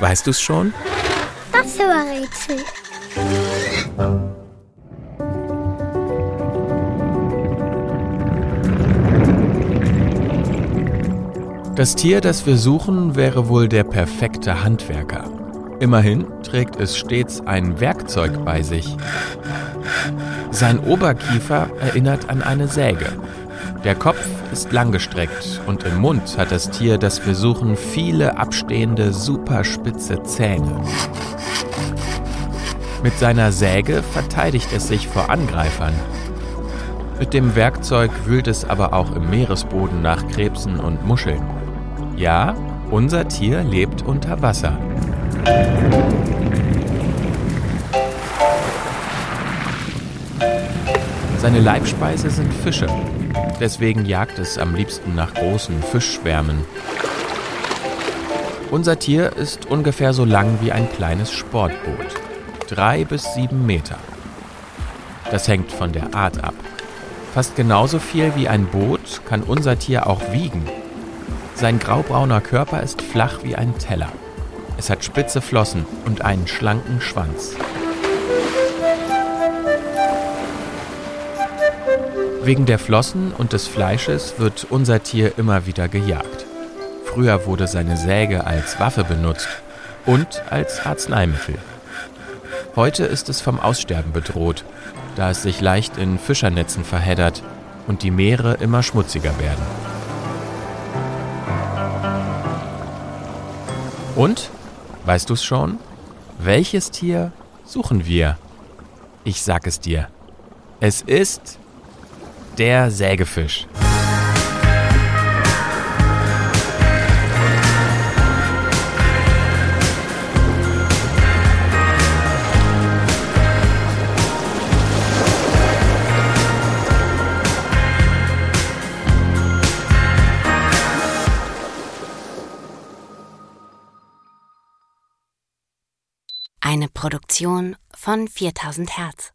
Weißt du es schon? Das war Rätsel. Das Tier, das wir suchen, wäre wohl der perfekte Handwerker. Immerhin trägt es stets ein Werkzeug bei sich. Sein Oberkiefer erinnert an eine Säge. Der Kopf ist langgestreckt und im Mund hat das Tier, das wir suchen, viele abstehende, superspitze Zähne. Mit seiner Säge verteidigt es sich vor Angreifern. Mit dem Werkzeug wühlt es aber auch im Meeresboden nach Krebsen und Muscheln. Ja, unser Tier lebt unter Wasser. Seine Leibspeise sind Fische. Deswegen jagt es am liebsten nach großen Fischschwärmen. Unser Tier ist ungefähr so lang wie ein kleines Sportboot. Drei bis sieben Meter. Das hängt von der Art ab. Fast genauso viel wie ein Boot kann unser Tier auch wiegen. Sein graubrauner Körper ist flach wie ein Teller. Es hat spitze Flossen und einen schlanken Schwanz. Wegen der Flossen und des Fleisches wird unser Tier immer wieder gejagt. Früher wurde seine Säge als Waffe benutzt und als Arzneimittel. Heute ist es vom Aussterben bedroht, da es sich leicht in Fischernetzen verheddert und die Meere immer schmutziger werden. Und, weißt du es schon? Welches Tier suchen wir? Ich sag es dir. Es ist der Sägefisch. Eine Produktion von 4000 Hertz.